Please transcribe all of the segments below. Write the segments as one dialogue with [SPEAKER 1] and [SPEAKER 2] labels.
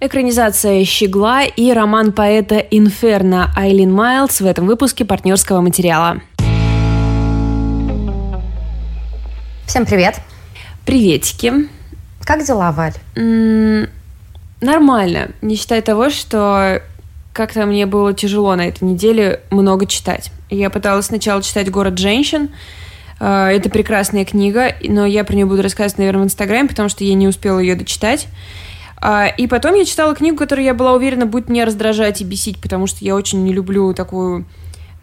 [SPEAKER 1] Экранизация «Щегла» и роман поэта «Инферно» Айлин Майлз в этом выпуске партнерского материала.
[SPEAKER 2] Всем привет.
[SPEAKER 1] Приветики.
[SPEAKER 2] Как дела, Валь?
[SPEAKER 1] М, нормально, не считая того, что как-то мне было тяжело на этой неделе много читать. Я пыталась сначала читать «Город женщин», Э, Это прекрасная книга, но я про нее буду рассказывать, наверное, в Инстаграме, потому что я не успела ее дочитать. А, И потом я читала книгу, которую я была уверена будет меня раздражать и бесить, потому что я очень не люблю такую...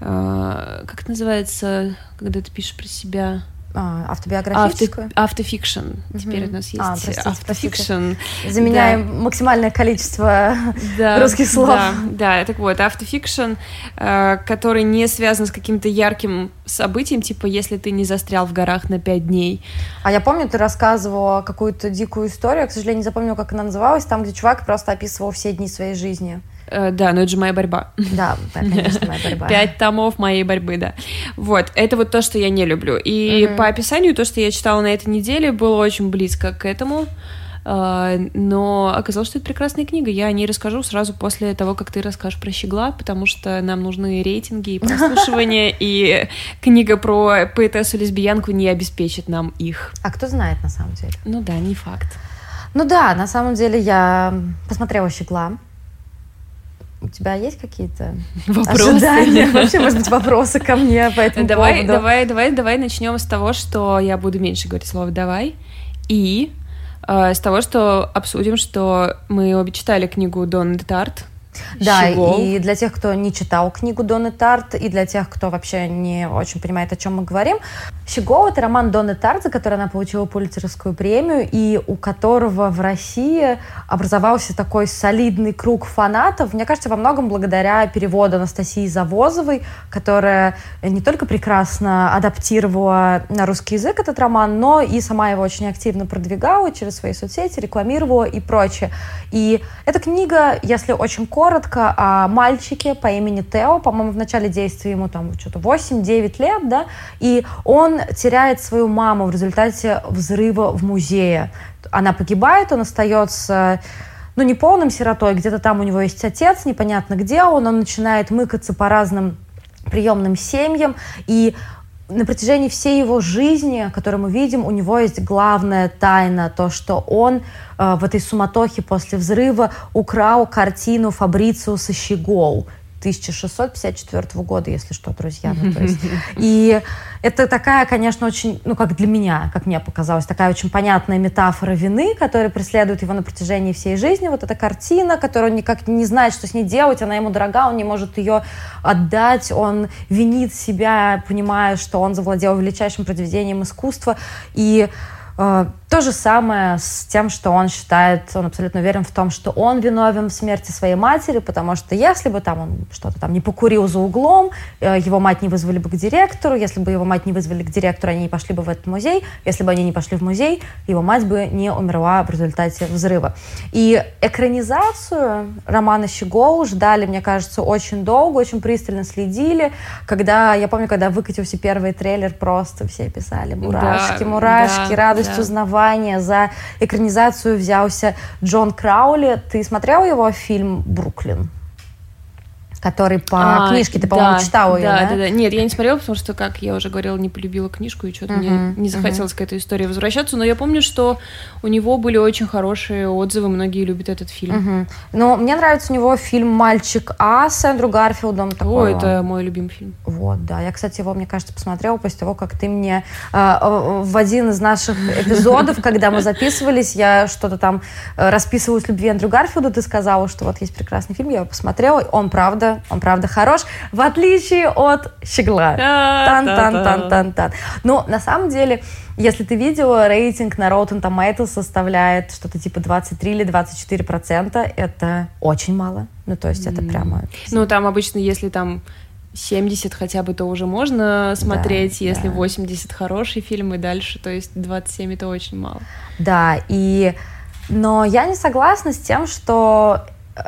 [SPEAKER 1] э, Как это называется, когда ты пишешь про себя?
[SPEAKER 2] А, автобиографическую?
[SPEAKER 1] Авто, автофикшн. Теперь
[SPEAKER 2] Мгм.
[SPEAKER 1] у нас есть
[SPEAKER 2] А, простите,
[SPEAKER 1] автофикшн.
[SPEAKER 2] Заменяем максимальное количество
[SPEAKER 1] Да,
[SPEAKER 2] русских слов.
[SPEAKER 1] Да, да, так вот, автофикшн, э, который не связан с каким-то ярким событием, типа если ты не застрял в горах на пять дней.
[SPEAKER 2] А я помню, ты рассказывала какую-то дикую историю, я, к сожалению, не запомнила, как она называлась, там, где чувак просто описывал все дни своей жизни.
[SPEAKER 1] Э, Да, но это же моя борьба.
[SPEAKER 2] Да, конечно, моя борьба.
[SPEAKER 1] Пять томов моей борьбы, да. Вот, это вот то, что я не люблю. И по описанию, то, что я читала на этой неделе, было очень близко к этому. Э, Но оказалось, что это прекрасная книга. Я о ней расскажу сразу после того, как ты расскажешь про щегла, потому что нам нужны рейтинги и прослушивания, и книга про поэтессу-лесбиянку не обеспечит нам их.
[SPEAKER 2] А кто знает, на самом деле?
[SPEAKER 1] Ну да, не факт.
[SPEAKER 2] Ну да, на самом деле я посмотрела «Щегла». У тебя есть какие-то
[SPEAKER 1] Вопросы?
[SPEAKER 2] ожидания? Вообще, может быть, вопросы ко мне по этому
[SPEAKER 1] Давай,
[SPEAKER 2] поводу?
[SPEAKER 1] давай, давай, давай начнем с того, что я буду меньше говорить слово «давай», и э, с того, что обсудим, что мы обе читали книгу Донны Тарт
[SPEAKER 2] Да,
[SPEAKER 1] «Щегол».
[SPEAKER 2] и для тех, кто не читал книгу Донны Тарт, и для тех, кто вообще не очень понимает, о чем мы говорим, «Щегол» — это роман Донны Тарт, за который она получила Пулитцеровскую премию, и у которого в России образовался такой солидный круг фанатов, мне кажется, во многом благодаря переводу Анастасии Завозовой, которая не только прекрасно адаптировала на русский язык этот роман, но и сама его очень активно продвигала через свои соцсети, рекламировала и прочее. И эта книга, если очень коротко, о мальчике по имени Тео, по-моему, в начале действия ему там что-то 8-9 лет, да, и он теряет свою маму в результате взрыва в музее. Она погибает, он остается ну, не полным сиротой, где-то там у него есть отец, непонятно где он, он начинает мыкаться по разным приемным семьям, и на протяжении всей его жизни, которую мы видим, у него есть главная тайна, то, что он э, в этой суматохе после взрыва украл картину Фабрициуса Щегол 1654 года, если что, друзья. Ну, то есть. И это такая, конечно, очень, ну, как для меня, как мне показалось, такая очень понятная метафора вины, которая преследует его на протяжении всей жизни. Вот эта картина, которую он никак не знает, что с ней делать, она ему дорога, он не может ее отдать, он винит себя, понимая, что он завладел величайшим произведением искусства. И то же самое с тем, что он считает, он абсолютно уверен в том, что он виновен в смерти своей матери, потому что если бы там он что-то там не покурил за углом, э, его мать не вызвали бы к директору, если бы его мать не вызвали к директору, они не пошли бы в этот музей, если бы они не пошли в музей, его мать бы не умерла в результате взрыва. И экранизацию романа «Щегол» ждали, мне кажется, очень долго, очень пристально следили. Когда, я помню, когда выкатился первый трейлер, просто все писали «Мурашки,
[SPEAKER 1] Да,
[SPEAKER 2] мурашки,
[SPEAKER 1] да,
[SPEAKER 2] радость
[SPEAKER 1] да.
[SPEAKER 2] узнавания». За экранизацию взялся Джон Краули. Ты смотрел его фильм «Бруклин»? Который по
[SPEAKER 1] А,
[SPEAKER 2] книжке, ты, по-моему,
[SPEAKER 1] да,
[SPEAKER 2] читал ее, да?
[SPEAKER 1] да? Да, Нет, я не смотрела, потому что, как я уже говорила, не полюбила книжку, и что-то мне
[SPEAKER 2] Мгм,
[SPEAKER 1] не захотелось к этой истории возвращаться. Но я помню, что у него были очень хорошие отзывы, многие любят этот фильм.
[SPEAKER 2] Мгм. Но мне нравится у него фильм «Мальчик А» с Эндрю Гарфилдом.
[SPEAKER 1] О,
[SPEAKER 2] такой он.
[SPEAKER 1] это мой любимый фильм.
[SPEAKER 2] Вот, да. Я, кстати, его, мне кажется, посмотрела после того, как ты мне э, э, в один из наших эпизодов, когда мы записывались, я что-то там э, расписывалась любви Эндрю Гарфилду, ты сказала, что вот есть прекрасный фильм, я его посмотрела, он правда, он правда хорош, в отличие от «Щегла». Тан-тан-тан-тан-тан. Но на самом деле, если ты видела, рейтинг на Rotten Tomatoes составляет что-то типа 23 или 24 процента. Это очень мало. Ну, то есть это прямо...
[SPEAKER 1] Ну, там обычно, если там 70 хотя бы, то уже можно смотреть,
[SPEAKER 2] Да,
[SPEAKER 1] если
[SPEAKER 2] да.
[SPEAKER 1] 80 хороший фильм и дальше, то есть 27 это очень мало.
[SPEAKER 2] Да, и... Но я не согласна с тем, что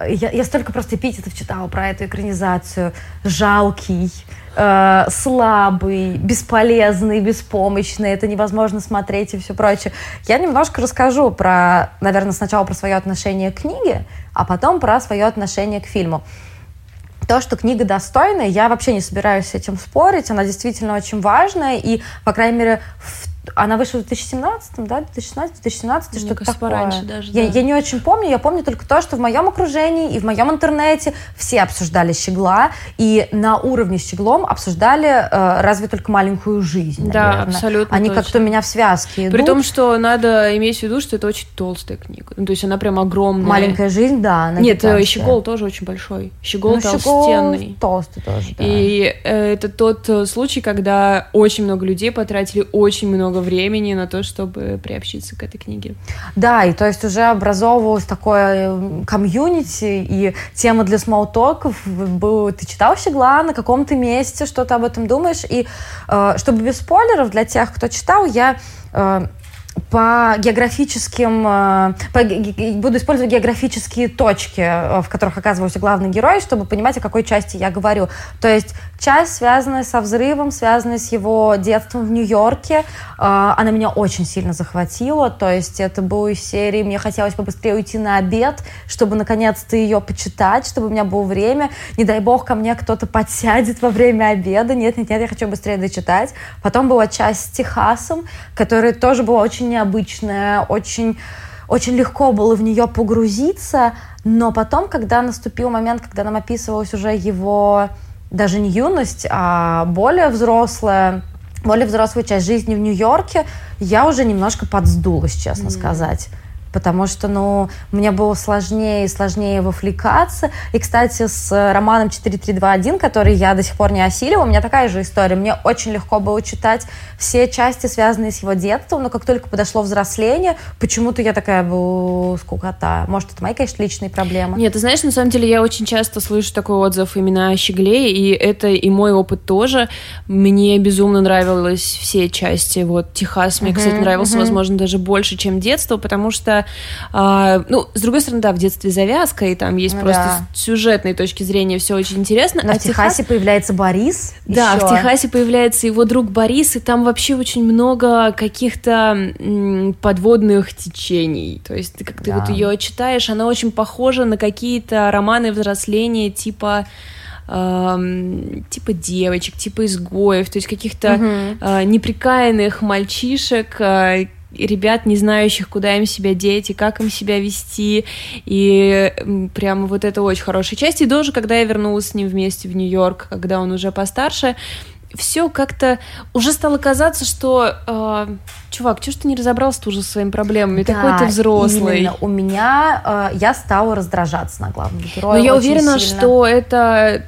[SPEAKER 2] я, я столько просто эпитетов читала про эту экранизацию. Жалкий, э, слабый, бесполезный, беспомощный, это невозможно смотреть и все прочее. Я немножко расскажу про, наверное, сначала про свое отношение к книге, а потом про свое отношение к фильму. То, что книга достойная, я вообще не собираюсь с этим спорить, она действительно очень важная, и, по крайней мере, в она вышла в 2017, да, 2016, 2017, что-то такое.
[SPEAKER 1] пораньше даже,
[SPEAKER 2] я,
[SPEAKER 1] да.
[SPEAKER 2] я не очень помню, я помню только то, что в моем окружении и в моем интернете все обсуждали «Щегла», и на уровне с «Щеглом» обсуждали э, разве только «Маленькую жизнь»,
[SPEAKER 1] Да,
[SPEAKER 2] наверное.
[SPEAKER 1] абсолютно
[SPEAKER 2] Они
[SPEAKER 1] точно.
[SPEAKER 2] как-то у меня в связке идут.
[SPEAKER 1] При том, что надо иметь в виду, что это очень толстая книга. Ну, то есть она прям огромная.
[SPEAKER 2] «Маленькая жизнь», да, она
[SPEAKER 1] Нет, э,
[SPEAKER 2] гигантская.
[SPEAKER 1] щегол тоже очень большой. Щегол
[SPEAKER 2] Ну, «Щегол»
[SPEAKER 1] толстенный.
[SPEAKER 2] толстый тоже, да.
[SPEAKER 1] И э, это тот э, случай, когда очень много людей потратили очень много времени на то, чтобы приобщиться к этой книге.
[SPEAKER 2] Да, и то есть уже образовывалось такое м, комьюнити, и тема для смолтоков был, ты читал «Щегла» на каком-то месте, что ты об этом думаешь, и э, чтобы без спойлеров для тех, кто читал, я э, по географическим, э, по буду использовать географические точки, э, в которых оказывался главный герой, чтобы понимать, о какой части я говорю. То есть часть, связанная со взрывом, связанная с его детством в Нью-Йорке, э, она меня очень сильно захватила. То есть это было из серии «Мне хотелось побыстрее уйти на обед, чтобы наконец-то ее почитать, чтобы у меня было время. Не дай бог ко мне кто-то подсядет во время обеда. Нет, нет, нет, я хочу быстрее дочитать». Потом была часть с Техасом, которая тоже была очень необычная, очень очень легко было в нее погрузиться, но потом, когда наступил момент, когда нам описывалась уже его даже не юность, а более взрослая, более взрослая часть жизни в Нью-Йорке, я уже немножко подсдулась, честно сказать. Потому что, ну, мне было сложнее и сложнее вовлекаться. И, кстати, с э, романом 4321, который я до сих пор не осилила, у меня такая же история. Мне очень легко было читать все части, связанные с его детством, но как только подошло взросление, почему-то я такая была скукота. Может, это мои, конечно, личные проблемы.
[SPEAKER 1] Нет, ты знаешь, на самом деле я очень часто слышу такой отзыв именно о «Щегле», и это и мой опыт тоже. Мне безумно нравились все части. Вот «Техас» мне, кстати, нравился, возможно, даже больше, чем детство, потому что, а, ну, с другой стороны, да, в детстве завязка, и там есть
[SPEAKER 2] Ну
[SPEAKER 1] просто
[SPEAKER 2] да.
[SPEAKER 1] с сюжетной точки зрения все очень интересно.
[SPEAKER 2] Но
[SPEAKER 1] а
[SPEAKER 2] в Техасе появляется Борис.
[SPEAKER 1] Да,
[SPEAKER 2] еще.
[SPEAKER 1] в Техасе появляется его друг Борис, и там вообще очень много каких-то подводных течений. То есть ты как ты
[SPEAKER 2] Да.
[SPEAKER 1] вот ее читаешь, она очень похожа на какие-то романы взросления типа эм, типа девочек, типа изгоев, то есть каких-то э, неприкаянных мальчишек, э, ребят, не знающих, куда им себя деть и как им себя вести. И прямо вот это очень хорошая часть. И тоже, когда я вернулась с ним вместе в Нью-Йорк, когда он уже постарше, все как-то уже стало казаться, что э, чувак, чего ж ты не разобрался уже со своими проблемами?
[SPEAKER 2] Да,
[SPEAKER 1] Такой ты взрослый.
[SPEAKER 2] именно. У меня э, я стала раздражаться на главного героя.
[SPEAKER 1] Но я уверена,
[SPEAKER 2] сильно.
[SPEAKER 1] что это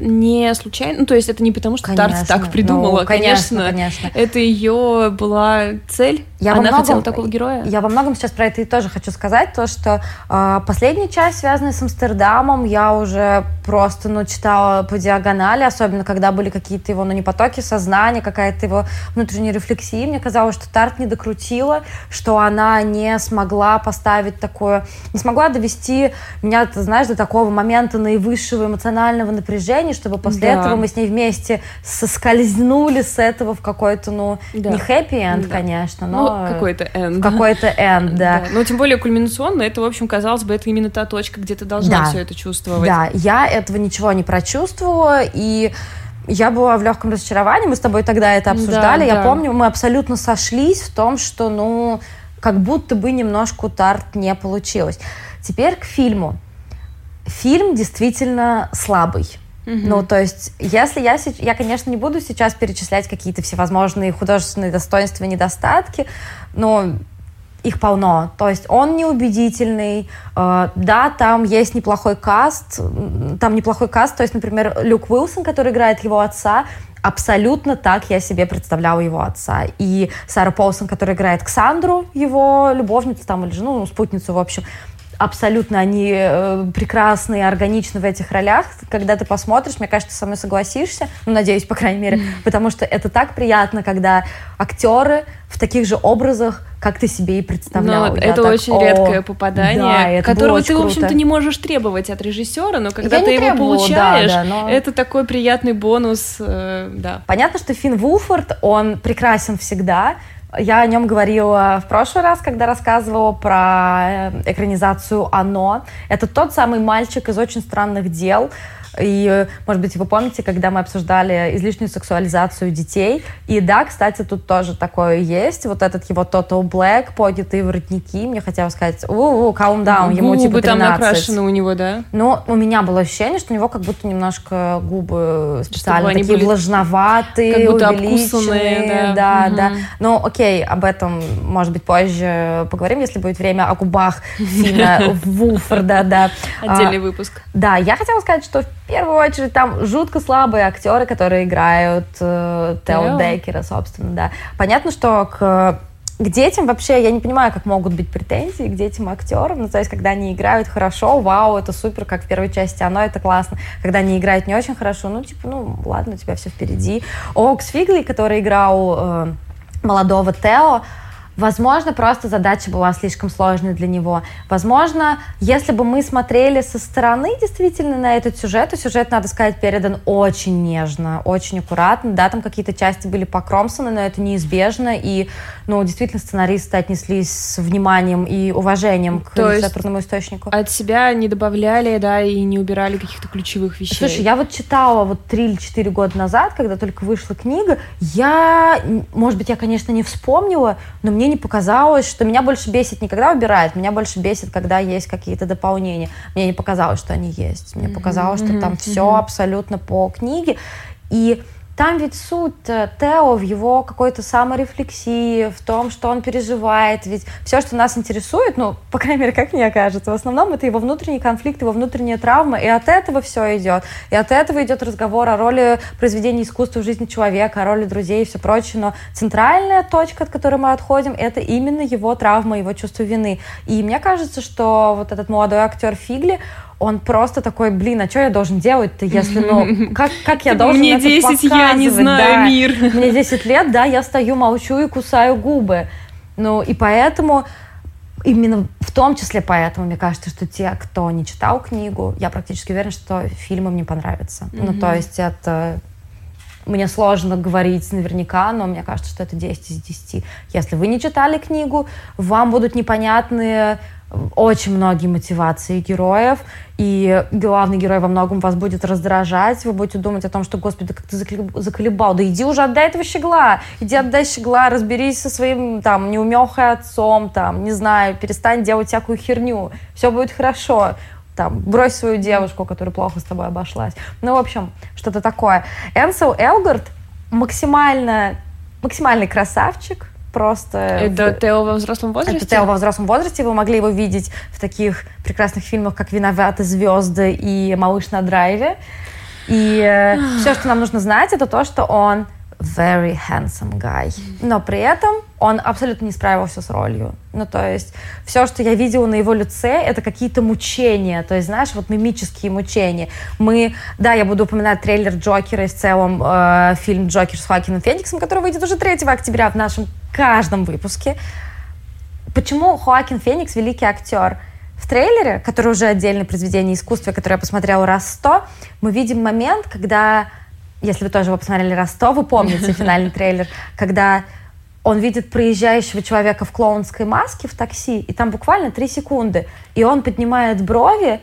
[SPEAKER 1] не случайно, ну то есть это не потому, что Тарт так придумала,
[SPEAKER 2] Ну, конечно,
[SPEAKER 1] конечно,
[SPEAKER 2] конечно.
[SPEAKER 1] это ее была цель.
[SPEAKER 2] Я
[SPEAKER 1] Она
[SPEAKER 2] многом-
[SPEAKER 1] хотела такого героя.
[SPEAKER 2] Я во многом сейчас про это и тоже хочу сказать, то, что э, последняя часть, связанная с Амстердамом, я уже просто, ну, читала по диагонали, особенно когда были какие-то его, ну, не потоки сознания, какая-то его внутренняя рефлексия. Мне казалось, что Тарт не докрутила, что она не смогла поставить такое, не смогла довести меня, ты знаешь, до такого момента наивысшего эмоционального напряжения, чтобы после
[SPEAKER 1] Да.
[SPEAKER 2] этого мы с ней вместе соскользнули с этого в какой-то, ну,
[SPEAKER 1] Да.
[SPEAKER 2] не хэппи-энд,
[SPEAKER 1] Да.
[SPEAKER 2] конечно, но
[SPEAKER 1] Ну, какой-то
[SPEAKER 2] в какой-то энд, да.
[SPEAKER 1] Ну, тем более кульминационно, это, в общем, казалось бы, это именно та точка, где ты должна
[SPEAKER 2] Да.
[SPEAKER 1] все это чувствовать.
[SPEAKER 2] Да, я этого ничего не прочувствовала, и я была в легком разочаровании, мы с тобой тогда это обсуждали,
[SPEAKER 1] Да,
[SPEAKER 2] я
[SPEAKER 1] да.
[SPEAKER 2] помню, мы абсолютно сошлись в том, что, ну, как будто бы немножко Тарт не получилось. Теперь к фильму. Фильм действительно слабый. Ну, то есть, если я, я, конечно, не буду сейчас перечислять какие-то всевозможные художественные достоинства недостатки, но их полно. То есть он неубедительный, э, да, там есть неплохой каст, там неплохой каст, то есть, например, Люк Уилсон, который играет его отца, абсолютно так я себе представляла его отца. И Сара Полсон, которая играет Ксандру, его любовницу там, или жену, ну, спутницу, в общем, абсолютно они э, прекрасны и органичны в этих ролях. Когда ты посмотришь, мне кажется, ты со мной согласишься, ну, надеюсь, по крайней мере, потому что это так приятно, когда актеры в таких же образах, как ты себе и представлял.
[SPEAKER 1] Но это
[SPEAKER 2] так,
[SPEAKER 1] очень редкое попадание,
[SPEAKER 2] да,
[SPEAKER 1] которого ты,
[SPEAKER 2] круто.
[SPEAKER 1] в общем-то, не можешь требовать от режиссера, но когда
[SPEAKER 2] Я
[SPEAKER 1] ты его
[SPEAKER 2] требовала,
[SPEAKER 1] получаешь,
[SPEAKER 2] да, да, но...
[SPEAKER 1] это такой приятный бонус, э, да.
[SPEAKER 2] Понятно, что Финн Вулфорд, он прекрасен всегда, я о нем говорила в прошлый раз, когда рассказывала про э, экранизацию «Оно». Это тот самый мальчик из «Очень странных дел», и, может быть, вы помните, когда мы обсуждали излишнюю сексуализацию детей. И да, кстати, тут тоже такое есть. Вот этот его Total Black, поднятые воротники. Мне хотелось сказать, у-у, calm down, ему
[SPEAKER 1] губы
[SPEAKER 2] типа 13.
[SPEAKER 1] там накрашены у него, да?
[SPEAKER 2] Но у меня было ощущение, что у него как будто немножко губы специально такие
[SPEAKER 1] были
[SPEAKER 2] влажноватые,
[SPEAKER 1] как будто обкусанные, да.
[SPEAKER 2] да,
[SPEAKER 1] Мгм.
[SPEAKER 2] да. Ну, окей, об этом, может быть, позже поговорим, если будет время о губах Фина Вулфорда, да.
[SPEAKER 1] Отдельный
[SPEAKER 2] А,
[SPEAKER 1] выпуск.
[SPEAKER 2] да, я хотела сказать, что в первую очередь там жутко слабые актеры, которые играют э, Тео. Беккера, собственно, да. Понятно, что к к детям вообще, я не понимаю, как могут быть претензии к детям актерам. Ну, то есть, когда они играют хорошо, вау, это супер, как в первой части, оно это классно. Когда они играют не очень хорошо, ну, типа, ну, ладно, у тебя все впереди. Окс Фигли, который играл э, молодого Тео, Возможно, просто задача была слишком сложной для него. Возможно, если бы мы смотрели со стороны действительно на этот сюжет, то сюжет, надо сказать, передан очень нежно, очень аккуратно. Да, там какие-то части были покромсаны, но это неизбежно. И, ну, действительно, сценаристы отнеслись с вниманием и уважением к
[SPEAKER 1] То
[SPEAKER 2] литературному источнику.
[SPEAKER 1] От себя не добавляли, да, и не убирали каких-то ключевых вещей.
[SPEAKER 2] Слушай, я вот читала вот три или четыре года назад, когда только вышла книга, я, может быть, я, конечно, не вспомнила, но мне не показалось, что меня больше бесит не когда убирают, меня больше бесит, когда есть какие-то дополнения. Мне не показалось, что они есть. Мне показалось, что там все абсолютно по книге. И там ведь суть э, Тео в его какой-то саморефлексии, в том, что он переживает. Ведь все, что нас интересует, ну, по крайней мере, как мне кажется, в основном это его внутренний конфликт, его внутренняя травма, и от этого все идет. И от этого идет разговор о роли произведения искусства в жизни человека, о роли друзей и все прочее. Но центральная точка, от которой мы отходим, это именно его травма, его чувство вины. И мне кажется, что вот этот молодой актер Фигли, он просто такой, блин, а что я должен делать-то, если, ну, как, как я должен
[SPEAKER 1] Мне
[SPEAKER 2] это
[SPEAKER 1] 10, я не знаю
[SPEAKER 2] да.
[SPEAKER 1] мир.
[SPEAKER 2] Мне 10 лет, да, я стою, молчу и кусаю губы. Ну, и поэтому, именно в том числе поэтому, мне кажется, что те, кто не читал книгу, я практически уверена, что фильм им не понравится. Ну, то есть это... Мне сложно говорить наверняка, но мне кажется, что это 10 из 10. Если вы не читали книгу, вам будут непонятны очень многие мотивации героев, и главный герой во многом вас будет раздражать, вы будете думать о том, что, господи, как ты заколеб- заколебал, да иди уже отдай этого щегла, иди отдай щегла, разберись со своим, там, неумехой отцом, там, не знаю, перестань делать всякую херню, все будет хорошо, там, брось свою девушку, которая плохо с тобой обошлась. Ну, в общем, что-то такое. Энсел Элгард максимально, максимальный красавчик, просто...
[SPEAKER 1] Это Тео во взрослом возрасте?
[SPEAKER 2] Это Тео во взрослом возрасте. Вы могли его видеть в таких прекрасных фильмах, как «Виноваты звезды» и «Малыш на драйве». И все, что нам нужно знать, это то, что он very handsome guy. Но при этом он абсолютно не справился с ролью. Ну, то есть все, что я видела на его лице, это какие-то мучения. То есть, знаешь, вот мимические мучения. Мы, да, я буду упоминать трейлер Джокера и в целом э, фильм Джокер с Хоакином Фениксом, который выйдет уже 3 октября в нашем каждом выпуске. Почему Хоакин Феникс великий актер? В трейлере, который уже отдельное произведение искусства, которое я посмотрела раз сто, мы видим момент, когда, если вы тоже его посмотрели раз сто, вы помните финальный трейлер, когда он видит проезжающего человека в клоунской маске в такси, и там буквально три секунды, и он поднимает брови,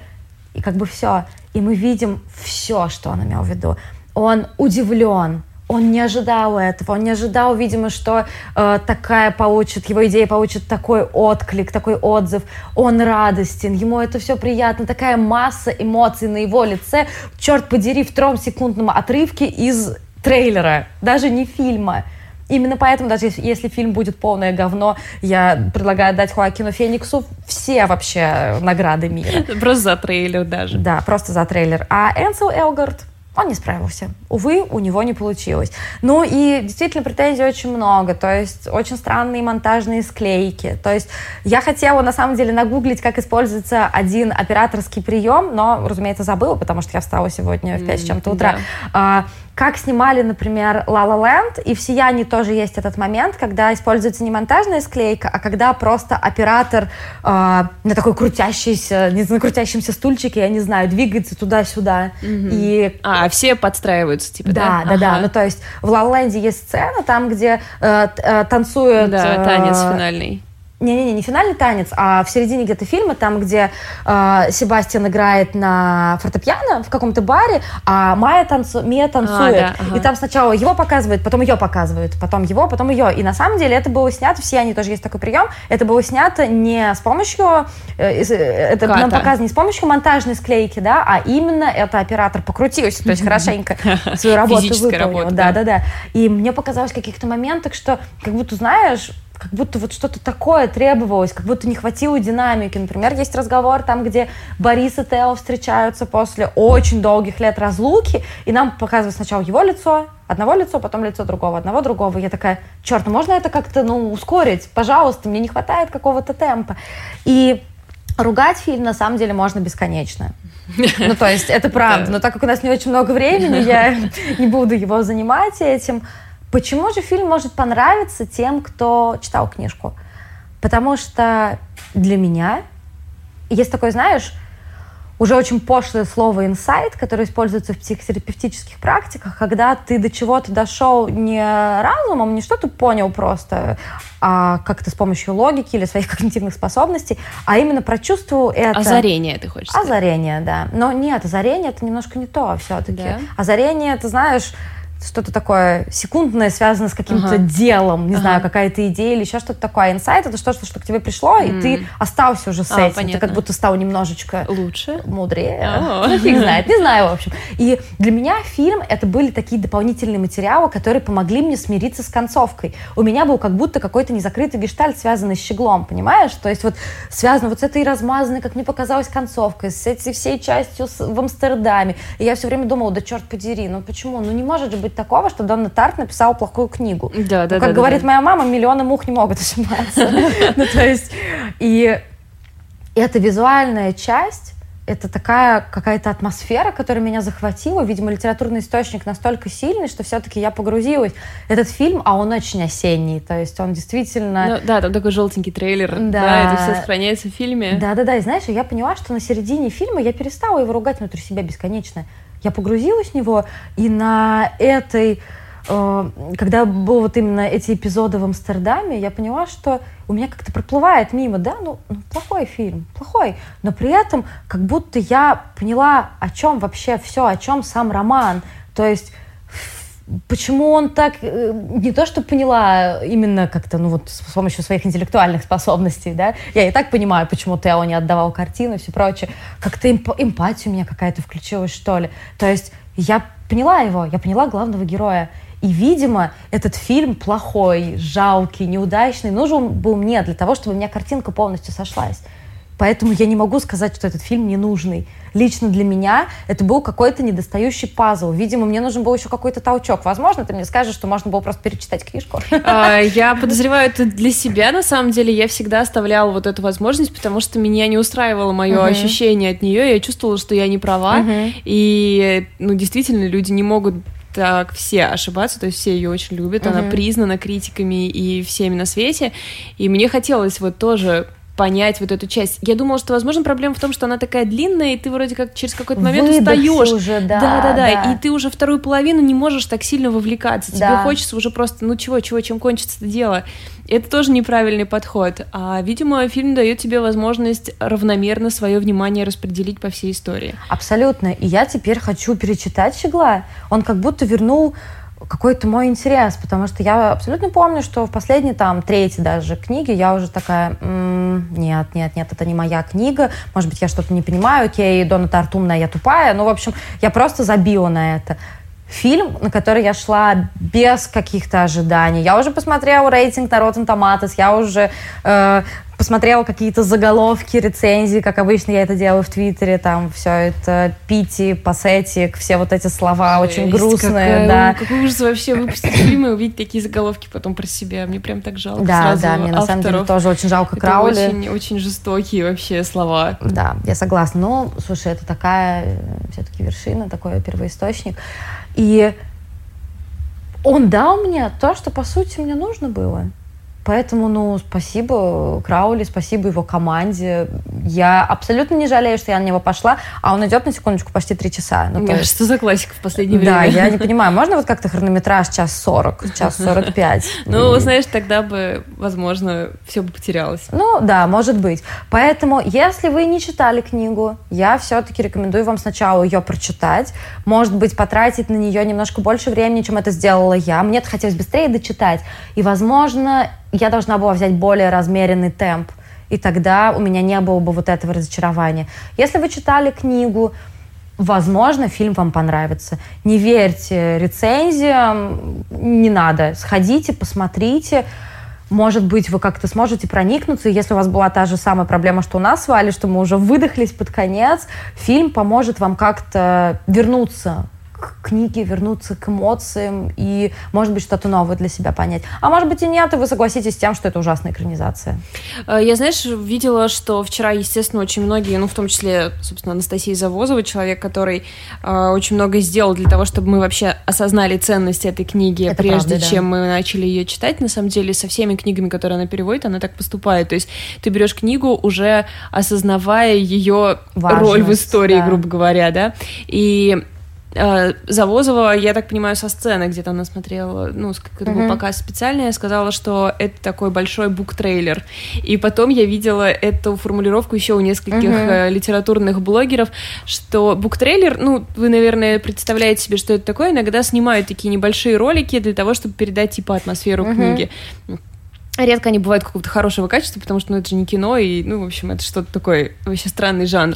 [SPEAKER 2] и как бы все, и мы видим все, что он имел в виду. Он удивлен, он не ожидал этого, он не ожидал, видимо, что э, такая получит, его идея получит такой отклик, такой отзыв. Он радостен, ему это все приятно, такая масса эмоций на его лице, черт подери, в трехсекундном отрывке из трейлера, даже не фильма. Именно поэтому, даже если, если фильм будет полное говно, я предлагаю дать Хоакину Фениксу все вообще награды мира.
[SPEAKER 1] Просто за трейлер даже.
[SPEAKER 2] Да, просто за трейлер. А Энсел Элгард, он не справился. Увы, у него не получилось. Ну и действительно претензий очень много. То есть очень странные монтажные склейки. То есть я хотела на самом деле нагуглить, как используется один операторский прием, но, разумеется, забыла, потому что я встала сегодня в 5 с чем-то утра.
[SPEAKER 1] да.
[SPEAKER 2] Как снимали, например, La La Land, и в «Сиянии» тоже есть этот момент, когда используется не монтажная склейка, а когда просто оператор э, на такой крутящейся, не знаю, крутящемся стульчике, я не знаю, двигается туда-сюда.
[SPEAKER 1] Mm-hmm. И... А, все подстраиваются, типа,
[SPEAKER 2] да? Да, да, ага. да. Ну, то есть в La La Land есть сцена, там, где э, э, танцуют...
[SPEAKER 1] Да, танец финальный
[SPEAKER 2] не-не-не, не финальный танец, а в середине где-то фильма, там, где э, Себастьян играет на фортепиано в каком-то баре, а Майя танцу... Мия танцует. А, да, ага. И там сначала его показывают, потом ее показывают, потом его, потом ее. И на самом деле это было снято, все они тоже есть такой прием, это было снято не с помощью, э, э это Ката. нам показано не с помощью монтажной склейки, да, а именно это оператор покрутился, то есть хорошенько свою работу выполнил. Да, да, да. И мне показалось в каких-то моментах, что как будто, знаешь, как будто вот что-то такое требовалось, как будто не хватило динамики. Например, есть разговор там, где Борис и Тео встречаются после очень долгих лет разлуки, и нам показывают сначала его лицо, одного лицо, потом лицо другого, одного другого. Я такая, черт, ну можно это как-то ну, ускорить? Пожалуйста, мне не хватает какого-то темпа. И ругать фильм на самом деле можно бесконечно. Ну, то есть, это правда. Но так как у нас не очень много времени, я не буду его занимать этим. Почему же фильм может понравиться тем, кто читал книжку? Потому что для меня есть такое, знаешь, уже очень пошлое слово инсайт, которое используется в психотерапевтических практиках, когда ты до чего-то дошел не разумом, не что-то понял просто, а как-то с помощью логики или своих когнитивных способностей, а именно прочувствовал это.
[SPEAKER 1] Озарение, ты хочешь сказать?
[SPEAKER 2] Озарение, да. Но нет, озарение это немножко не то все-таки. Да? Озарение, ты знаешь, что-то такое секундное, связано с каким-то ага. делом, не ага. знаю, какая-то идея или еще что-то такое. Инсайт — это что-то, что к тебе пришло, mm. и ты остался уже с а, этим. Понятно. Ты как будто стал немножечко...
[SPEAKER 1] Лучше?
[SPEAKER 2] Мудрее. Фиг знает, не знаю, в общем. И для меня фильм — это были такие дополнительные материалы, которые помогли мне смириться с концовкой. У меня был как будто какой-то незакрытый гештальт, связанный с щеглом, понимаешь? То есть вот связано вот с этой размазанной, как мне показалось, концовкой, с этой всей частью в Амстердаме. И я все время думала, да черт подери, ну почему? Ну не может же быть такого, что Донна Тарт написала плохую книгу.
[SPEAKER 1] Да, ну, да,
[SPEAKER 2] Как
[SPEAKER 1] да,
[SPEAKER 2] говорит
[SPEAKER 1] да.
[SPEAKER 2] моя мама, миллионы мух не могут ошибаться. Ну, то есть, и эта визуальная часть, это такая какая-то атмосфера, которая меня захватила. Видимо, литературный источник настолько сильный, что все-таки я погрузилась. Этот фильм, а он очень осенний, то есть он действительно...
[SPEAKER 1] Ну, да, там такой желтенький трейлер, да. да, это все сохраняется в фильме.
[SPEAKER 2] Да-да-да, и знаешь, я поняла, что на середине фильма я перестала его ругать внутри себя бесконечно я погрузилась в него, и на этой э, когда был вот именно эти эпизоды в Амстердаме, я поняла, что у меня как-то проплывает мимо, да, ну, ну плохой фильм, плохой, но при этом как будто я поняла, о чем вообще все, о чем сам роман, то есть почему он так э, не то что поняла именно как-то ну вот с помощью своих интеллектуальных способностей да я и так понимаю почему Тео не отдавал картину и все прочее. Как-то эмп эмпатия у меня какая-то включилась что ли. То есть я поняла его я поняла главного героя. И, видимо, этот фильм плохой, жалкий, неудачный нужен был мне для того, чтобы у меня картинка полностью сошлась. Поэтому я не могу сказать, что этот фильм не нужный. Лично для меня это был какой-то недостающий пазл. Видимо, мне нужен был еще какой-то толчок. Возможно, ты мне скажешь, что можно было просто перечитать книжку.
[SPEAKER 1] А, я подозреваю это для себя. На самом деле, я всегда оставляла вот эту возможность, потому что меня не устраивало мое uh-huh. ощущение от нее. Я чувствовала, что я не права. Uh-huh. И, ну, действительно, люди не могут так все ошибаться, то есть все ее очень любят, uh-huh. она признана критиками и всеми на свете, и мне хотелось вот тоже понять вот эту часть. Я думала, что, возможно, проблема в том, что она такая длинная, и ты вроде как через какой-то момент устаешь.
[SPEAKER 2] уже, да,
[SPEAKER 1] да, да, да. И ты уже вторую половину не можешь так сильно вовлекаться. Тебе да. хочется уже просто, ну чего, чего, чем кончится это дело. Это тоже неправильный подход. А, видимо, фильм дает тебе возможность равномерно свое внимание распределить по всей истории.
[SPEAKER 2] Абсолютно. И я теперь хочу перечитать Щегла. Он как будто вернул какой-то мой интерес, потому что я абсолютно помню, что в последней, там, третьей даже книге я уже такая, м-м, нет, нет, нет, это не моя книга, может быть, я что-то не понимаю, окей, Дона Тарт умная, я тупая, ну, в общем, я просто забила на это. Фильм, на который я шла без каких-то ожиданий. Я уже посмотрела рейтинг на Rotten Tomatoes, я уже э, посмотрела какие-то заголовки, рецензии, как обычно я это делаю в Твиттере, там все это пити, пассетик, все вот эти слова Жесть, очень грустные, какая, да.
[SPEAKER 1] Какой ужас вообще выпустить фильмы и увидеть такие заголовки потом про себя, мне прям так жалко
[SPEAKER 2] Да,
[SPEAKER 1] сразу
[SPEAKER 2] да, мне
[SPEAKER 1] авторов.
[SPEAKER 2] на самом деле тоже очень жалко это Краули.
[SPEAKER 1] очень, очень жестокие вообще слова.
[SPEAKER 2] Да, я согласна, ну, слушай, это такая все-таки вершина, такой первоисточник, и он дал мне то, что, по сути, мне нужно было. Поэтому, ну, спасибо Краули, спасибо его команде. Я абсолютно не жалею, что я на него пошла, а он идет на секундочку почти три часа.
[SPEAKER 1] Ну, есть... Что за классика в последнее время?
[SPEAKER 2] Да, я не понимаю, можно вот как-то хронометраж час сорок, час сорок пять?
[SPEAKER 1] Ну, знаешь, тогда бы, возможно, все бы потерялось.
[SPEAKER 2] Ну, да, может быть. Поэтому, если вы не читали книгу, я все-таки рекомендую вам сначала ее прочитать, может быть, потратить на нее немножко больше времени, чем это сделала я. Мне хотелось быстрее дочитать. И, возможно, я должна была взять более размеренный темп, и тогда у меня не было бы вот этого разочарования. Если вы читали книгу, возможно, фильм вам понравится. Не верьте рецензиям, не надо. Сходите, посмотрите. Может быть, вы как-то сможете проникнуться. Если у вас была та же самая проблема, что у нас с Валей, что мы уже выдохлись под конец, фильм поможет вам как-то вернуться к книге, вернуться к эмоциям и, может быть, что-то новое для себя понять. А может быть и нет, и вы согласитесь с тем, что это ужасная экранизация.
[SPEAKER 1] Э, я, знаешь, видела, что вчера, естественно, очень многие, ну, в том числе, собственно, Анастасия Завозова, человек, который э, очень много сделал для того, чтобы мы вообще осознали ценность этой книги, это прежде правда, чем да. мы начали ее читать. На самом деле, со всеми книгами, которые она переводит, она так поступает. То есть ты берешь книгу, уже осознавая ее роль в истории, да. грубо говоря, да, и Завозова, я так понимаю, со сцены где-то она смотрела, ну, это был показ специальный, я сказала, что это такой большой бук-трейлер. И потом я видела эту формулировку еще у нескольких uh-huh. литературных блогеров, что бук-трейлер, ну, вы, наверное, представляете себе, что это такое, иногда снимают такие небольшие ролики для того, чтобы передать, типа, атмосферу uh-huh. книги. Редко они бывают какого-то хорошего качества, потому что ну, это же не кино, и, ну, в общем, это что-то такое вообще странный жанр.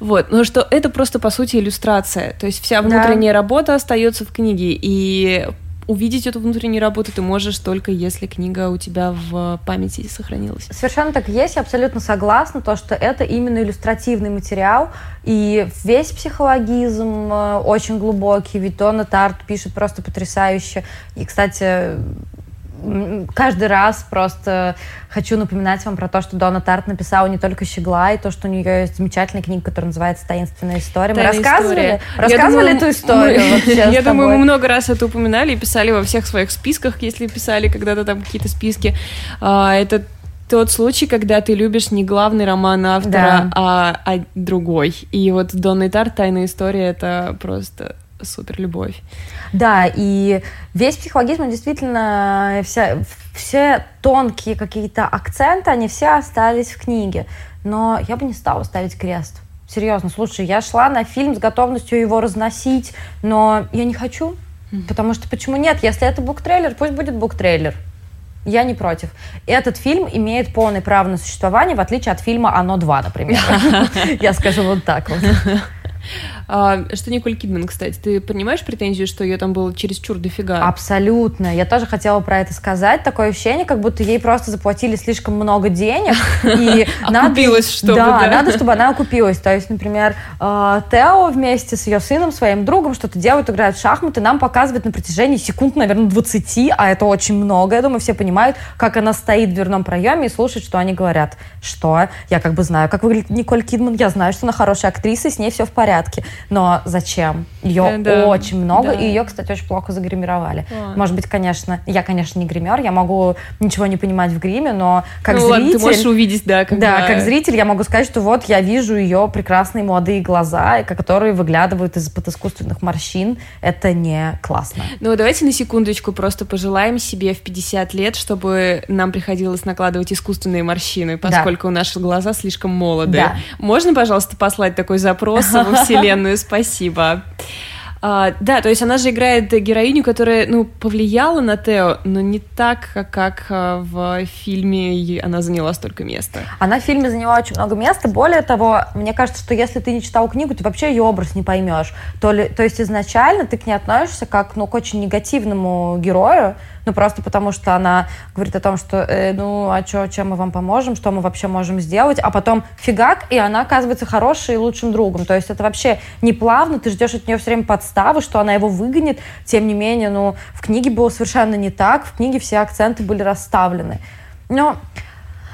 [SPEAKER 1] Вот. Но что это просто, по сути, иллюстрация. То есть вся внутренняя да. работа остается в книге, и увидеть эту внутреннюю работу ты можешь только если книга у тебя в памяти сохранилась.
[SPEAKER 2] Совершенно так есть, я абсолютно согласна, то, что это именно иллюстративный материал, и весь психологизм э, очень глубокий, ведь Тарт пишет просто потрясающе. И, кстати, каждый раз просто хочу напоминать вам про то, что Дона Тарт написала не только «Щегла», и то, что у нее есть замечательная книга, которая называется «Таинственная история». Мы Тайная рассказывали, история. рассказывали думаю, эту историю мы, вообще
[SPEAKER 1] Я думаю, мы много раз это упоминали и писали во всех своих списках, если писали когда-то там какие-то списки. А, это тот случай, когда ты любишь не главный роман автора, да. а, а другой. И вот Донна Тарт «Тайная история» — это просто супер любовь.
[SPEAKER 2] Да, и весь психологизм, действительно, вся, все тонкие какие-то акценты, они все остались в книге. Но я бы не стала ставить крест. Серьезно, слушай, я шла на фильм с готовностью его разносить, но я не хочу. Потому что почему нет? Если это буктрейлер, пусть будет буктрейлер. Я не против. Этот фильм имеет полное право на существование, в отличие от фильма «Оно 2», например. Я скажу вот так вот.
[SPEAKER 1] А, что Николь Кидман, кстати, ты понимаешь претензию, что ее там было чересчур дофига?
[SPEAKER 2] Абсолютно. Я тоже хотела про это сказать. Такое ощущение, как будто ей просто заплатили слишком много денег.
[SPEAKER 1] И надо, чтобы,
[SPEAKER 2] да, надо, чтобы она окупилась. То есть, например, э, Тео вместе с ее сыном, своим другом, что-то делают, играют в шахматы, нам показывают на протяжении секунд, наверное, 20, а это очень много. Я думаю, все понимают, как она стоит в дверном проеме и слушает, что они говорят. Что? Я как бы знаю, как выглядит Николь Кидман, я знаю, что она хорошая актриса, и с ней все в порядке. Но зачем? Ее да, очень много, да. и ее, кстати, очень плохо загримировали. А. Может быть, конечно, я, конечно, не гример, я могу ничего не понимать в гриме, но как ну, зритель... Ладно,
[SPEAKER 1] ты можешь увидеть, да.
[SPEAKER 2] Когда... Да, как зритель я могу сказать, что вот я вижу ее прекрасные молодые глаза, которые выглядывают из-под искусственных морщин. Это не классно.
[SPEAKER 1] Ну, давайте на секундочку просто пожелаем себе в 50 лет, чтобы нам приходилось накладывать искусственные морщины, поскольку да. наши глаза слишком молодые. Да. Можно, пожалуйста, послать такой запрос во Вселенную? Спасибо. А, да, то есть она же играет героиню, которая, ну, повлияла на Тео, но не так, как, как а, в фильме она заняла столько места.
[SPEAKER 2] Она в фильме заняла очень много места. Более того, мне кажется, что если ты не читал книгу, ты вообще ее образ не поймешь. То, ли, то есть изначально ты к ней относишься как ну, к очень негативному герою, ну, просто потому что она говорит о том, что, э, ну, а чё, чем мы вам поможем, что мы вообще можем сделать, а потом фигак, и она оказывается хорошей и лучшим другом. То есть это вообще не плавно, ты ждешь от нее все время подставы, что она его выгонит. Тем не менее, ну, в книге было совершенно не так, в книге все акценты были расставлены. Но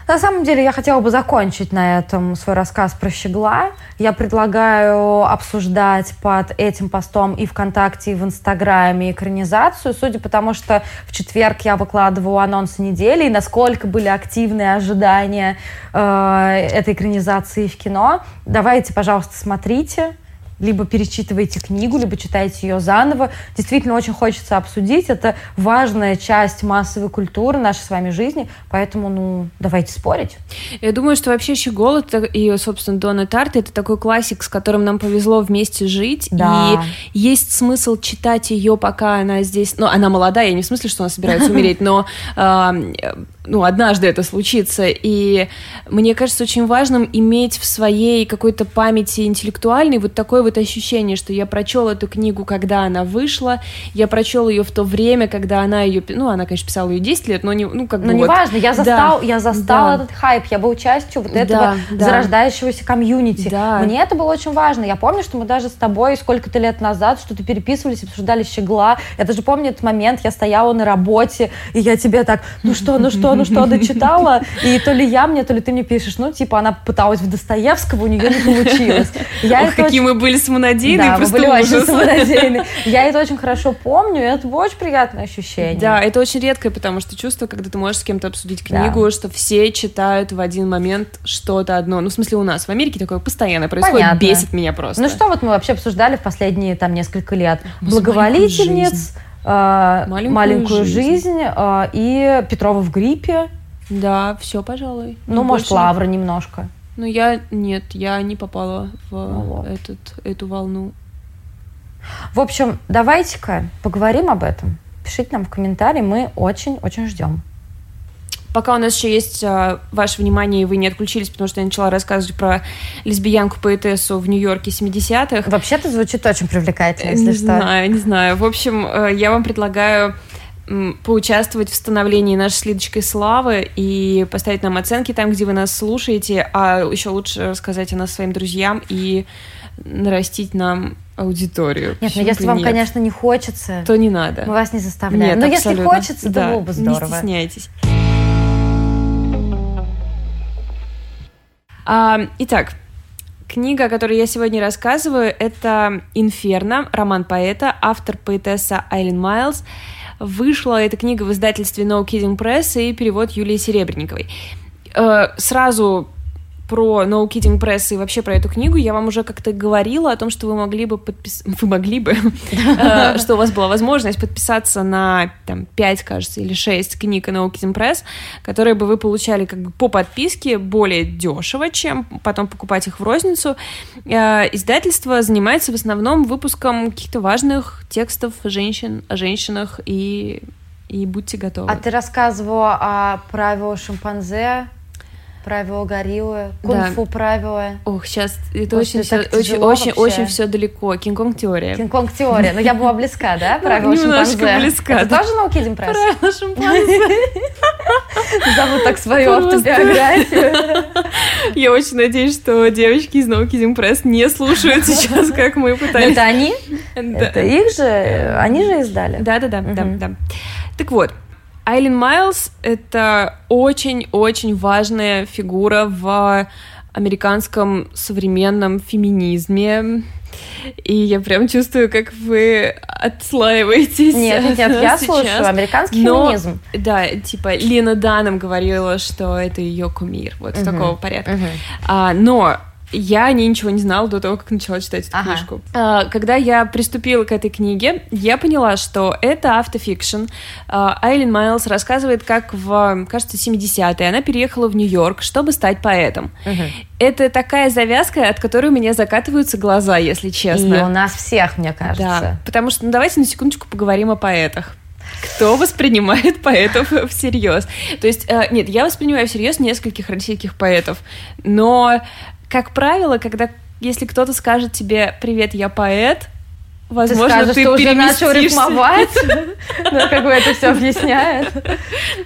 [SPEAKER 2] На самом деле я хотела бы закончить на этом свой рассказ про щегла. Я предлагаю обсуждать под этим постом и ВКонтакте, и в Инстаграме экранизацию, судя по тому, что в четверг я выкладываю анонсы недели, и насколько были активные ожидания э, этой экранизации в кино. Давайте, пожалуйста, смотрите либо перечитываете книгу, либо читаете ее заново. Действительно, очень хочется обсудить. Это важная часть массовой культуры нашей с вами жизни, поэтому, ну, давайте спорить.
[SPEAKER 1] Я думаю, что вообще «Щеголот» и, собственно, Дона Тарт — это такой классик, с которым нам повезло вместе жить, да. и есть смысл читать ее, пока она здесь... Ну, она молодая, я не в смысле, что она собирается умереть, но ну, однажды это случится. И мне кажется очень важным иметь в своей какой-то памяти интеллектуальной вот такое вот ощущение, что я прочел эту книгу, когда она вышла, я прочел ее в то время, когда она ее, ну, она, конечно, писала ее 10 лет, но не, ну, как
[SPEAKER 2] но
[SPEAKER 1] бы
[SPEAKER 2] не
[SPEAKER 1] вот.
[SPEAKER 2] важно, я застал, да. я застал да. этот хайп, я был частью вот этого да, зарождающегося комьюнити. Да. Мне это было очень важно. Я помню, что мы даже с тобой сколько-то лет назад что-то переписывались, обсуждали щегла. Я даже помню этот момент, я стояла на работе, и я тебе так, ну что, ну что, ну что дочитала, и то ли я мне, то ли ты мне пишешь, ну, типа, она пыталась в Достоевского, у нее не получилось.
[SPEAKER 1] Я Ох, какие очень... мы были самонадеянные,
[SPEAKER 2] да, просто мы были очень самонадеянные. Я это очень хорошо помню, и это было очень приятное ощущение.
[SPEAKER 1] Да, это очень редкое, потому что чувство, когда ты можешь с кем-то обсудить книгу, да. что все читают в один момент что-то одно. Ну, в смысле, у нас в Америке такое постоянно происходит, Понятно. бесит меня просто.
[SPEAKER 2] Ну, что вот мы вообще обсуждали в последние там несколько лет? Благоволительниц, маленькую, маленькую жизнь, жизнь э, и Петрова в гриппе.
[SPEAKER 1] Да, все, пожалуй.
[SPEAKER 2] Ну, ну может, Лавра немножко.
[SPEAKER 1] Ну, я нет, я не попала в ну, этот, эту волну.
[SPEAKER 2] В общем, давайте-ка поговорим об этом. Пишите нам в комментарии, мы очень-очень ждем.
[SPEAKER 1] Пока у нас еще есть а, ваше внимание, и вы не отключились, потому что я начала рассказывать про лесбиянку-поэтессу в Нью-Йорке 70-х.
[SPEAKER 2] Вообще-то звучит очень привлекательно, если
[SPEAKER 1] не
[SPEAKER 2] что.
[SPEAKER 1] Не знаю, не знаю. В общем, э, я вам предлагаю поучаствовать в становлении нашей с Лидочкой славы и поставить нам оценки там, где вы нас слушаете, а еще лучше рассказать о нас своим друзьям и нарастить нам аудиторию.
[SPEAKER 2] Нет, ну если вам, нет? конечно, не хочется,
[SPEAKER 1] то не надо.
[SPEAKER 2] Мы вас не заставляем. Нет, Но абсолютно. если хочется, да, то было бы здорово.
[SPEAKER 1] Не стесняйтесь. Итак, книга, о которой я сегодня рассказываю, это «Инферно», роман поэта, автор поэтесса Айлен Майлз. Вышла эта книга в издательстве No Kidding Press и перевод Юлии Серебренниковой. Э, сразу про No Kidding Press и вообще про эту книгу я вам уже как-то говорила о том, что вы могли бы подписаться, вы могли бы, э, что у вас была возможность подписаться на там 5, кажется, или 6 книг No Kidding Press, которые бы вы получали как бы по подписке более дешево, чем потом покупать их в розницу. Э, издательство занимается в основном выпуском каких-то важных текстов женщин, о женщинах и и будьте готовы.
[SPEAKER 2] А ты рассказывала о правилах шимпанзе, правила гориллы, кунг-фу да. правила.
[SPEAKER 1] Ох, сейчас это очень, все, очень, очень, очень все далеко. Кинг-Конг теория.
[SPEAKER 2] Кинг-Конг теория. Но я была близка, да?
[SPEAKER 1] Правила шимпанзе. близка.
[SPEAKER 2] Это тоже No Kidding Press?
[SPEAKER 1] Правила шимпанзе.
[SPEAKER 2] Зовут так свою автобиографию.
[SPEAKER 1] Я очень надеюсь, что девочки из No Kidding Press не слушают сейчас, как мы пытаемся.
[SPEAKER 2] Это они? Это их же? Они же издали?
[SPEAKER 1] Да-да-да. да. Так вот, Айлин Майлз — это очень-очень важная фигура в американском современном феминизме. И я прям чувствую, как вы отслаиваетесь.
[SPEAKER 2] Нет, нет, нет я сейчас. слушаю американский Но, феминизм.
[SPEAKER 1] Да, типа Лена Даном говорила, что это ее кумир, вот угу, такого порядка. Угу. А, но я не ничего не знала до того, как начала читать эту ага. книжку. А, когда я приступила к этой книге, я поняла, что это автофикшн. А, Айлин Майлз рассказывает, как в, кажется, 70-е она переехала в Нью-Йорк, чтобы стать поэтом. Угу. Это такая завязка, от которой у меня закатываются глаза, если честно.
[SPEAKER 2] И у нас всех, мне кажется.
[SPEAKER 1] Да, потому что, ну, давайте на секундочку поговорим о поэтах кто воспринимает поэтов всерьез. То есть, э, нет, я воспринимаю всерьез нескольких российских поэтов, но как правило, когда если кто-то скажет тебе «Привет, я поэт», Возможно, ты, скажешь,
[SPEAKER 2] ты,
[SPEAKER 1] ты
[SPEAKER 2] уже начал рифмовать, ну, как бы это все объясняет.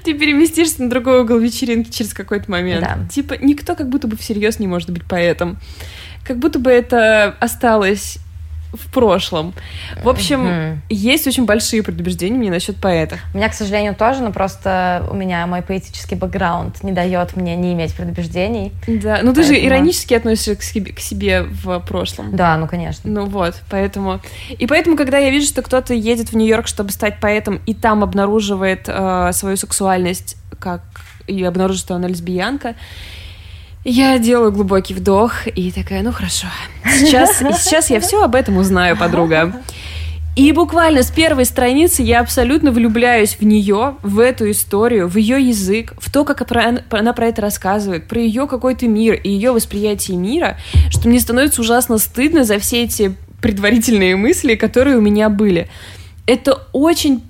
[SPEAKER 1] Ты переместишься на другой угол вечеринки через какой-то момент. Да. Типа, никто как будто бы всерьез не может быть поэтом. Как будто бы это осталось в прошлом. В общем,
[SPEAKER 2] Мгм.
[SPEAKER 1] есть очень большие предубеждения мне насчет поэтов.
[SPEAKER 2] У меня, к сожалению, тоже, но просто у меня мой поэтический бэкграунд не дает мне не иметь предубеждений.
[SPEAKER 1] Да, ну ты же
[SPEAKER 2] Поэтому-
[SPEAKER 1] иронически относишься к себе, к себе в прошлом.
[SPEAKER 2] Да, ну, конечно.
[SPEAKER 1] Ну вот, поэтому... И поэтому, когда я вижу, что кто-то едет в Нью-Йорк, чтобы стать поэтом, и там обнаруживает э, свою сексуальность, как и обнаружит, что она лесбиянка, я делаю глубокий вдох и такая, ну хорошо, сейчас, сейчас я все об этом узнаю, подруга. И буквально с первой страницы я абсолютно влюбляюсь в нее, в эту историю, в ее язык, в то, как она про это рассказывает, про ее какой-то мир и ее восприятие мира, что мне становится ужасно стыдно за все эти предварительные мысли, которые у меня были. Это очень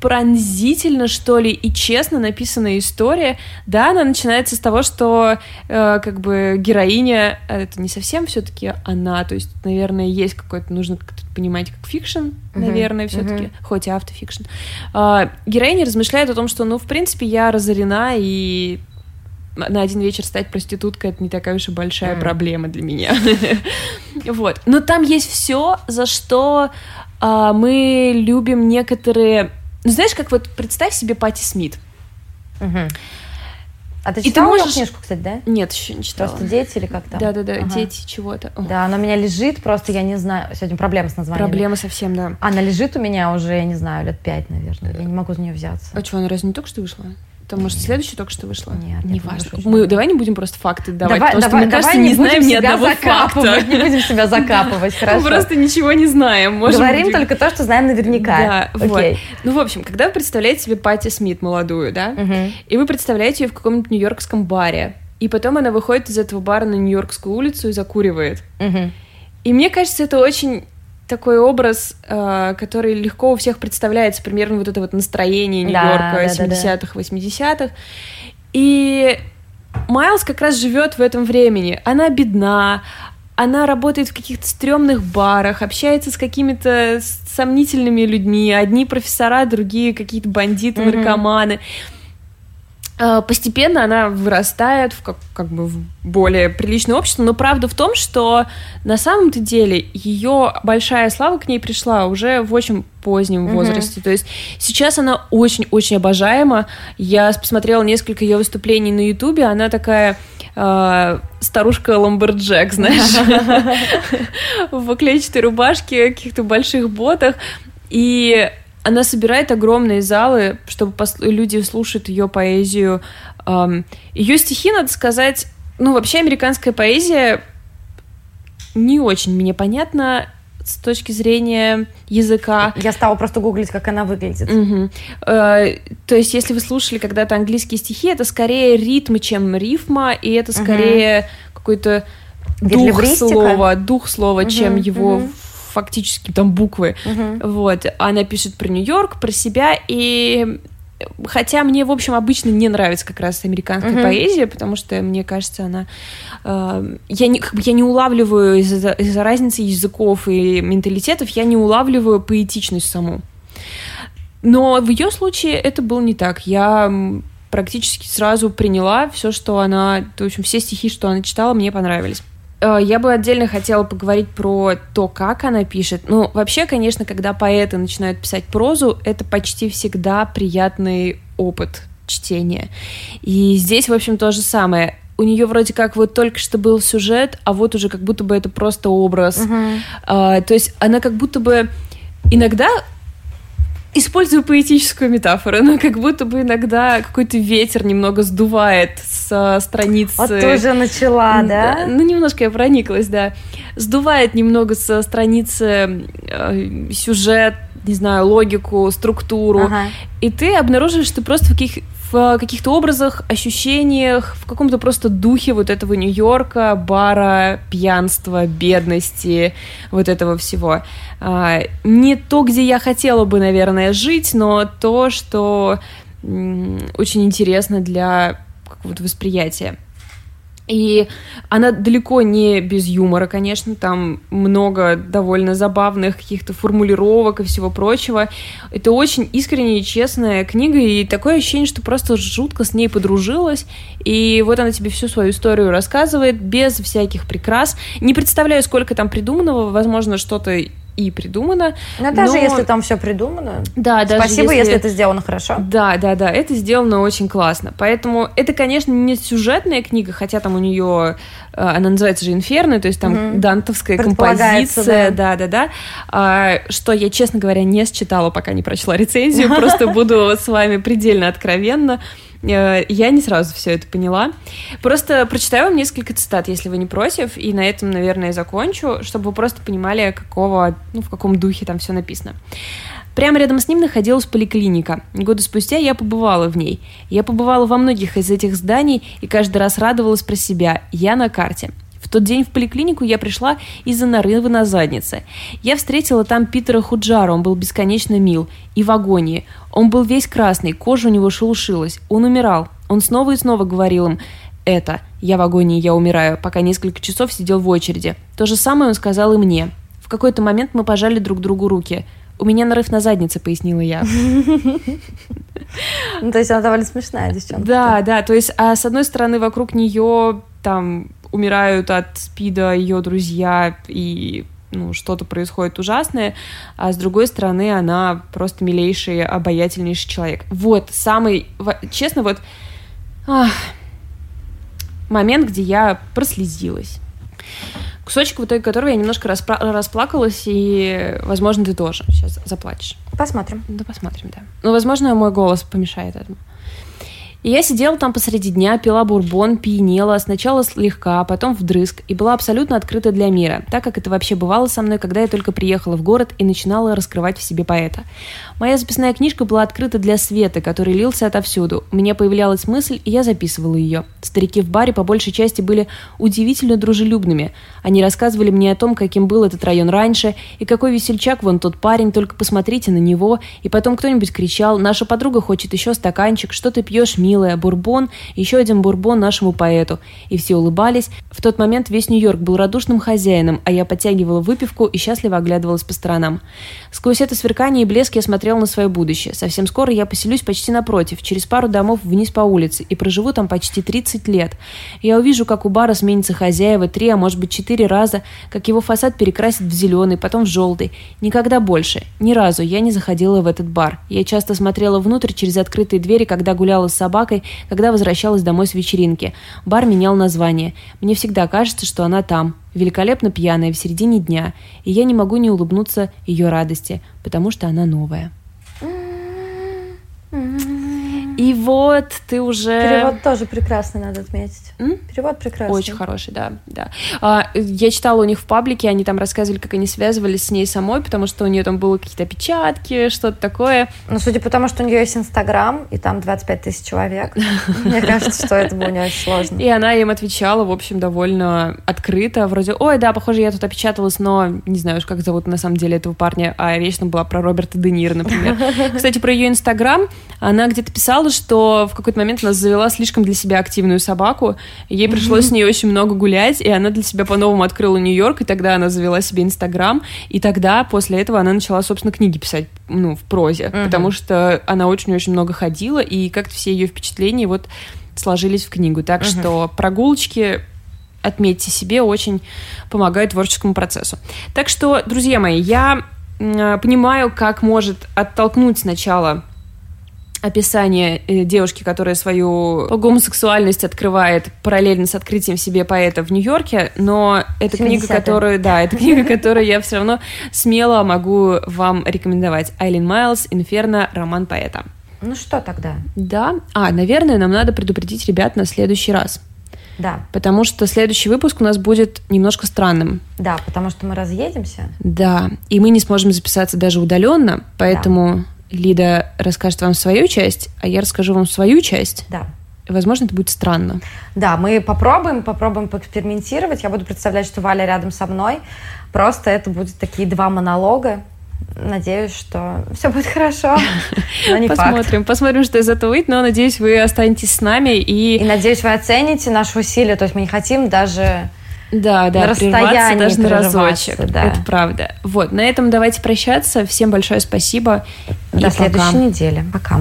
[SPEAKER 1] пронзительно, что ли, и честно написанная история. Да, она начинается с того, что э, как бы героиня, э, это не совсем все-таки она, то есть, наверное, есть какой-то, нужно как-то понимать, как фикшн,
[SPEAKER 2] Мгм,
[SPEAKER 1] наверное, все-таки,
[SPEAKER 2] мгм.
[SPEAKER 1] хоть и автофикшн. А, героиня размышляет о том, что, ну, в принципе, я разорена, и на один вечер стать проституткой это не такая уж и большая
[SPEAKER 2] Мгм.
[SPEAKER 1] проблема для меня. Вот. Но там есть все, за что а, мы любим некоторые. Ну, знаешь, как вот представь себе Пати Смит.
[SPEAKER 2] Мгм. А ты
[SPEAKER 1] И ты
[SPEAKER 2] читала
[SPEAKER 1] можешь-
[SPEAKER 2] книжку, кстати, да?
[SPEAKER 1] Нет, еще не читала.
[SPEAKER 2] Просто дети или как там?
[SPEAKER 1] Да, да, да,
[SPEAKER 2] Ага.
[SPEAKER 1] дети чего-то.
[SPEAKER 2] Да, она у меня лежит, просто я не знаю. Сегодня проблема с названием.
[SPEAKER 1] Проблема совсем, да.
[SPEAKER 2] Она лежит у меня уже, я не знаю, лет пять, наверное. Я не могу за нее взяться.
[SPEAKER 1] А что, она разве не только что вышла? Там, может, следующая только что вышла?
[SPEAKER 2] Нет,
[SPEAKER 1] не важно. Мы давай не будем просто факты давать,
[SPEAKER 2] давай,
[SPEAKER 1] потому
[SPEAKER 2] давай,
[SPEAKER 1] что, мне кажется, не
[SPEAKER 2] будем
[SPEAKER 1] знаем ни одного
[SPEAKER 2] закапывать,
[SPEAKER 1] факта.
[SPEAKER 2] Не будем себя закапывать,
[SPEAKER 1] Мы
[SPEAKER 2] хорошо.
[SPEAKER 1] просто ничего не знаем.
[SPEAKER 2] Говорим
[SPEAKER 1] быть,
[SPEAKER 2] только то, что знаем наверняка.
[SPEAKER 1] Да, вот.
[SPEAKER 2] Окей.
[SPEAKER 1] Ну, в общем, когда вы представляете себе Пати Смит молодую, да, и вы представляете ее в каком-нибудь нью-йоркском баре, и потом она выходит из этого бара на Нью-Йоркскую улицу и закуривает. И мне кажется, это очень такой образ, э, который легко у всех представляется, примерно вот это вот настроение
[SPEAKER 2] Да,
[SPEAKER 1] Нью-Йорка
[SPEAKER 2] да, да,
[SPEAKER 1] 70-х, 80-х. И Майлз как раз живет в этом времени. Она бедна, она работает в каких-то стрёмных барах, общается с какими-то сомнительными людьми. Одни профессора, другие какие-то бандиты, наркоманы. Э, Постепенно она вырастает в как, как бы в более приличное общество, но правда в том, что на самом-то деле ее большая слава к ней пришла уже в очень позднем
[SPEAKER 2] Мгм.
[SPEAKER 1] возрасте. То есть сейчас она очень-очень обожаема. Я посмотрела несколько ее выступлений на Ютубе, она такая э, старушка Ламберджек, знаешь, в клетчатой рубашке, каких-то больших ботах. И она собирает огромные залы, чтобы люди слушают ее поэзию. Ее стихи, надо сказать, ну, вообще американская поэзия не очень мне понятна с точки зрения языка.
[SPEAKER 2] Я стала просто гуглить, как она выглядит.
[SPEAKER 1] Мгм. Э, То есть, если вы слушали когда-то английские стихи, это скорее ритм, чем рифма, и это скорее какой-то дух слова, дух слова, чем
[SPEAKER 2] Мгм,
[SPEAKER 1] его
[SPEAKER 2] мгм.
[SPEAKER 1] Фактически там буквы.
[SPEAKER 2] Мгм.
[SPEAKER 1] Вот, она пишет про Нью-Йорк, про себя, и хотя мне, в общем, обычно не нравится как раз американская
[SPEAKER 2] Мгм.
[SPEAKER 1] поэзия, потому что, мне кажется, она... э, я, не, как бы я не улавливаю из-за из-за разницы языков и менталитетов, я не улавливаю поэтичность саму. Но в ее случае это было не так. Я практически сразу приняла все, что она... В общем, все стихи, что она читала, мне понравились. Э, Я бы отдельно хотела поговорить про то, как она пишет. Ну, вообще, конечно, когда поэты начинают писать прозу, это почти всегда приятный опыт чтения. И здесь, в общем, то же самое. У нее вроде как вот только что был сюжет, а вот уже как будто бы это просто образ.
[SPEAKER 2] Мгм.
[SPEAKER 1] А, то есть она как будто бы иногда использую поэтическую метафору, но как будто бы иногда какой-то ветер немного сдувает со страницы.
[SPEAKER 2] Вот тоже начала, да?
[SPEAKER 1] Ну, немножко я прониклась, да. Сдувает немного со страницы э, сюжет, не знаю, логику, структуру.
[SPEAKER 2] Ага.
[SPEAKER 1] И ты обнаруживаешь, что просто в, каких, в каких-то образах, ощущениях, в каком-то просто духе вот этого Нью-Йорка, бара, пьянства, бедности, вот этого всего. А, не то, где я хотела бы, наверное, жить, но то, что очень интересно для какого-то восприятия. И она далеко не без юмора, конечно, там много довольно забавных каких-то формулировок и всего прочего. Это очень искренняя и честная книга, и такое ощущение, что просто жутко с ней подружилась, и вот она тебе всю свою историю рассказывает без всяких прикрас. Не представляю, сколько там придуманного, возможно, что-то и придумано.
[SPEAKER 2] Но даже но... если там все придумано.
[SPEAKER 1] Да, даже
[SPEAKER 2] Спасибо, если... если это сделано хорошо.
[SPEAKER 1] Да, да, да, это сделано очень классно. Поэтому это, конечно, не сюжетная книга, хотя там у нее э, она называется же Инферно, то есть там угу. дантовская композиция, да, да, да. А, что я, честно говоря, не считала, пока не прочла рецензию, просто буду с вами предельно откровенно. Э, я не сразу все это поняла. Просто прочитаю вам несколько цитат, если вы не против, и на этом, наверное, закончу, чтобы вы просто понимали, какого, ну, в каком духе там все написано. Прямо рядом с ним находилась поликлиника. Годы спустя я побывала в ней. Я побывала во многих из этих зданий и каждый раз радовалась про себя. Я на карте. В тот день в поликлинику я пришла из-за нарыва на заднице. Я встретила там Питера Худжара, он был бесконечно мил. И в агонии. Он был весь красный, кожа у него шелушилась. Он умирал. Он снова и снова говорил им «это, я в агонии, я умираю», пока несколько часов сидел в очереди. То же самое он сказал и мне. В какой-то момент мы пожали друг другу руки. «У меня нарыв на заднице», — пояснила я.
[SPEAKER 2] Ну, то есть она довольно смешная девчонка.
[SPEAKER 1] Да, да, то есть, а с одной стороны, вокруг нее там умирают от СПИДа ее друзья и ну, что-то происходит ужасное, а с другой стороны, она просто милейший, обаятельнейший человек. Вот, самый, честно, вот ах, момент, где я прослезилась. Кусочек, в итоге которого я немножко распра- расплакалась, и, возможно, ты тоже сейчас заплачешь.
[SPEAKER 2] Посмотрим.
[SPEAKER 1] Да, посмотрим, да. Ну, возможно, мой голос помешает этому. И я сидела там посреди дня, пила бурбон, пьянела, сначала слегка, а потом вдрызг, и была абсолютно открыта для мира, так как это вообще бывало со мной, когда я только приехала в город и начинала раскрывать в себе поэта. Моя записная книжка была открыта для света, который лился отовсюду. У меня появлялась мысль, и я записывала ее. Старики в баре по большей части были удивительно дружелюбными. Они рассказывали мне о том, каким был этот район раньше, и какой весельчак вон тот парень, только посмотрите на него. И потом кто-нибудь кричал, наша подруга хочет еще стаканчик, что ты пьешь, милая, бурбон, еще один бурбон нашему поэту. И все улыбались. В тот момент весь Нью-Йорк был радушным хозяином, а я подтягивала выпивку и счастливо оглядывалась по сторонам. Сквозь это сверкание и блеск я смотрела на свое будущее. Совсем скоро я поселюсь почти напротив, через пару домов вниз по улице, и проживу там почти 30 лет. Я увижу, как у бара сменится хозяева три, а может быть четыре раза, как его фасад перекрасит в зеленый, потом в желтый. Никогда больше, ни разу я не заходила в этот бар. Я часто смотрела внутрь через открытые двери, когда гуляла с собакой, когда возвращалась домой с вечеринки. Бар менял название. Мне всегда кажется, что она там, великолепно пьяная в середине дня, и я не могу не улыбнуться ее радости, потому что она новая. И вот ты уже...
[SPEAKER 2] Перевод тоже прекрасный, надо отметить. М? Перевод прекрасный.
[SPEAKER 1] Очень хороший, да. да. А, я читала у них в паблике, они там рассказывали, как они связывались с ней самой, потому что у нее там было какие-то опечатки, что-то такое.
[SPEAKER 2] Ну, судя по тому, что у нее есть Инстаграм, и там 25 тысяч человек, мне кажется, что это было не очень сложно.
[SPEAKER 1] И она им отвечала, в общем, довольно открыто, вроде, ой, да, похоже, я тут опечаталась, но не знаю уж, как зовут на самом деле этого парня, а речь там была про Роберта Де Ниро, например. Кстати, про ее Инстаграм, она где-то писала, сказала, что в какой-то момент она завела слишком для себя активную собаку. Ей пришлось с ней очень много гулять, и она для себя по-новому открыла Нью-Йорк, и тогда она завела себе Инстаграм, и тогда после этого она начала, собственно, книги писать, ну, в прозе, uh-huh. потому что она очень-очень много ходила, и как-то все ее впечатления вот сложились в книгу. Так uh-huh. что прогулочки отметьте себе, очень помогают творческому процессу. Так что, друзья мои, я понимаю, как может оттолкнуть сначала описание э, девушки, которая свою гомосексуальность открывает параллельно с открытием себе поэта в Нью-Йорке, но это книга, которую, да, это книга, которую я все равно смело могу вам рекомендовать. Айлин Майлз, Инферно, роман поэта.
[SPEAKER 2] Ну что тогда?
[SPEAKER 1] Да. А, наверное, нам надо предупредить ребят на следующий раз.
[SPEAKER 2] Да.
[SPEAKER 1] Потому что следующий выпуск у нас будет немножко странным.
[SPEAKER 2] Да, потому что мы разъедемся.
[SPEAKER 1] Да, и мы не сможем записаться даже удаленно, поэтому да. Лида расскажет вам свою часть, а я расскажу вам свою часть.
[SPEAKER 2] Да.
[SPEAKER 1] Возможно, это будет странно.
[SPEAKER 2] Да, мы попробуем, попробуем поэкспериментировать. Я буду представлять, что Валя рядом со мной. Просто это будут такие два монолога. надеюсь, что все будет хорошо,
[SPEAKER 1] Посмотрим,
[SPEAKER 2] факт.
[SPEAKER 1] посмотрим, что из этого выйдет, но надеюсь, вы останетесь с нами и...
[SPEAKER 2] И надеюсь, вы оцените наши усилия, то есть мы не хотим даже
[SPEAKER 1] да, да,
[SPEAKER 2] на расстоянии
[SPEAKER 1] даже на разочек.
[SPEAKER 2] Да.
[SPEAKER 1] Это правда. Вот, на этом давайте прощаться. Всем большое спасибо.
[SPEAKER 2] До следующей недели. Пока.